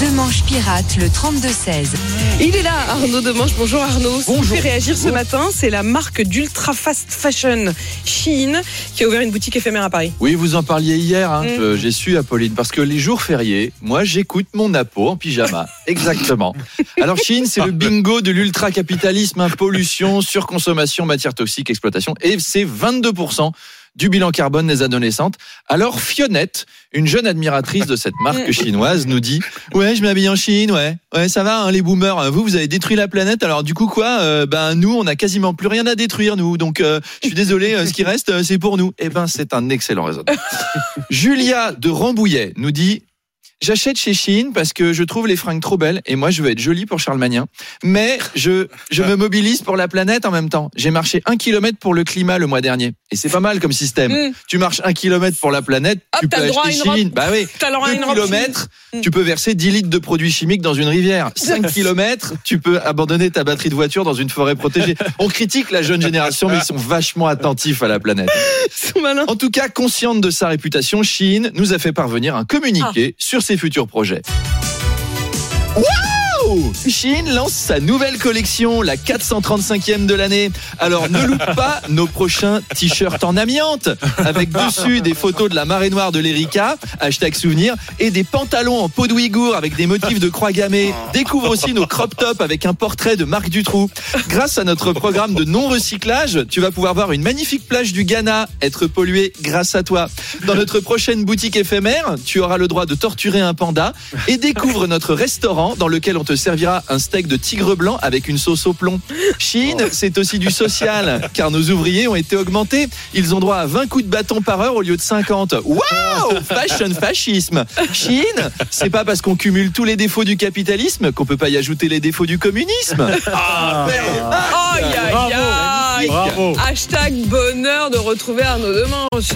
Demanche pirate le 32-16. Il est là, Arnaud Demanche. Bonjour Arnaud. Ce qui Bonjour. fait réagir ce matin, c'est la marque d'ultra fast fashion Shein qui a ouvert une boutique éphémère à Paris. Oui, vous en parliez hier, hein, Mm. je- j'ai su Apolline, parce que les jours fériés, moi j'écoute mon Napo en pyjama. Exactement. Alors Chine, c'est le bingo de l'ultra-capitalisme, hein, pollution, surconsommation, matières toxiques, exploitation, et c'est 22% du bilan carbone des adolescentes. Alors Fionnette, une jeune admiratrice de cette marque chinoise, nous dit Ouais, je m'habille en Chine, ouais. Ouais, ça va, hein, les boomers. hein, Vous, vous avez détruit la planète. Alors, du coup, quoi Euh, Ben, nous, on a quasiment plus rien à détruire, nous. Donc, euh, je suis désolé, euh, ce qui reste, c'est pour nous. Eh ben, c'est un excellent raisonnement. Julia de Rambouillet nous dit J'achète chez Chine parce que je trouve les fringues trop belles et moi je veux être jolie pour Charles Magnin. Mais je, je me mobilise pour la planète en même temps. J'ai marché un kilomètre pour le climat le mois dernier. Et c'est pas mal comme système. Mm. Tu marches un kilomètre pour la planète, Hop, tu t'as peux le droit à robe. Chine. Bah oui. Le droit à 2 une robe kilomètres, Chine. tu peux verser 10 litres de produits chimiques dans une rivière. 5 kilomètres, tu peux abandonner ta batterie de voiture dans une forêt protégée. On critique la jeune génération, mais ils sont vachement attentifs à la planète. Ils sont malins. En tout cas, consciente de sa réputation, Chine nous a fait parvenir un communiqué sur ses futurs projets. Chine lance sa nouvelle collection, la 435e de l'année. Alors ne loupe pas nos prochains t-shirts en amiante, avec dessus des photos de la marée noire de l'Erika, hashtag souvenir, et des pantalons en peau de Ouïghour avec des motifs de croix gammée. Découvre aussi nos crop tops avec un portrait de Marc Dutroux. Grâce à notre programme de non-recyclage, tu vas pouvoir voir une magnifique plage du Ghana être polluée grâce à toi. Dans notre prochaine boutique éphémère, tu auras le droit de torturer un panda et découvre notre restaurant dans lequel on te servira un steak de tigre blanc avec une sauce au plomb. Chine, c'est aussi du social, car nos ouvriers ont été augmentés. Ils ont droit à 20 coups de bâton par heure au lieu de 50. Waouh Fashion fascisme Chine, c'est pas parce qu'on cumule tous les défauts du capitalisme qu'on peut pas y ajouter les défauts du communisme. Ah, aïe. Bravo. Hashtag bonheur de retrouver Arnaud Demanche.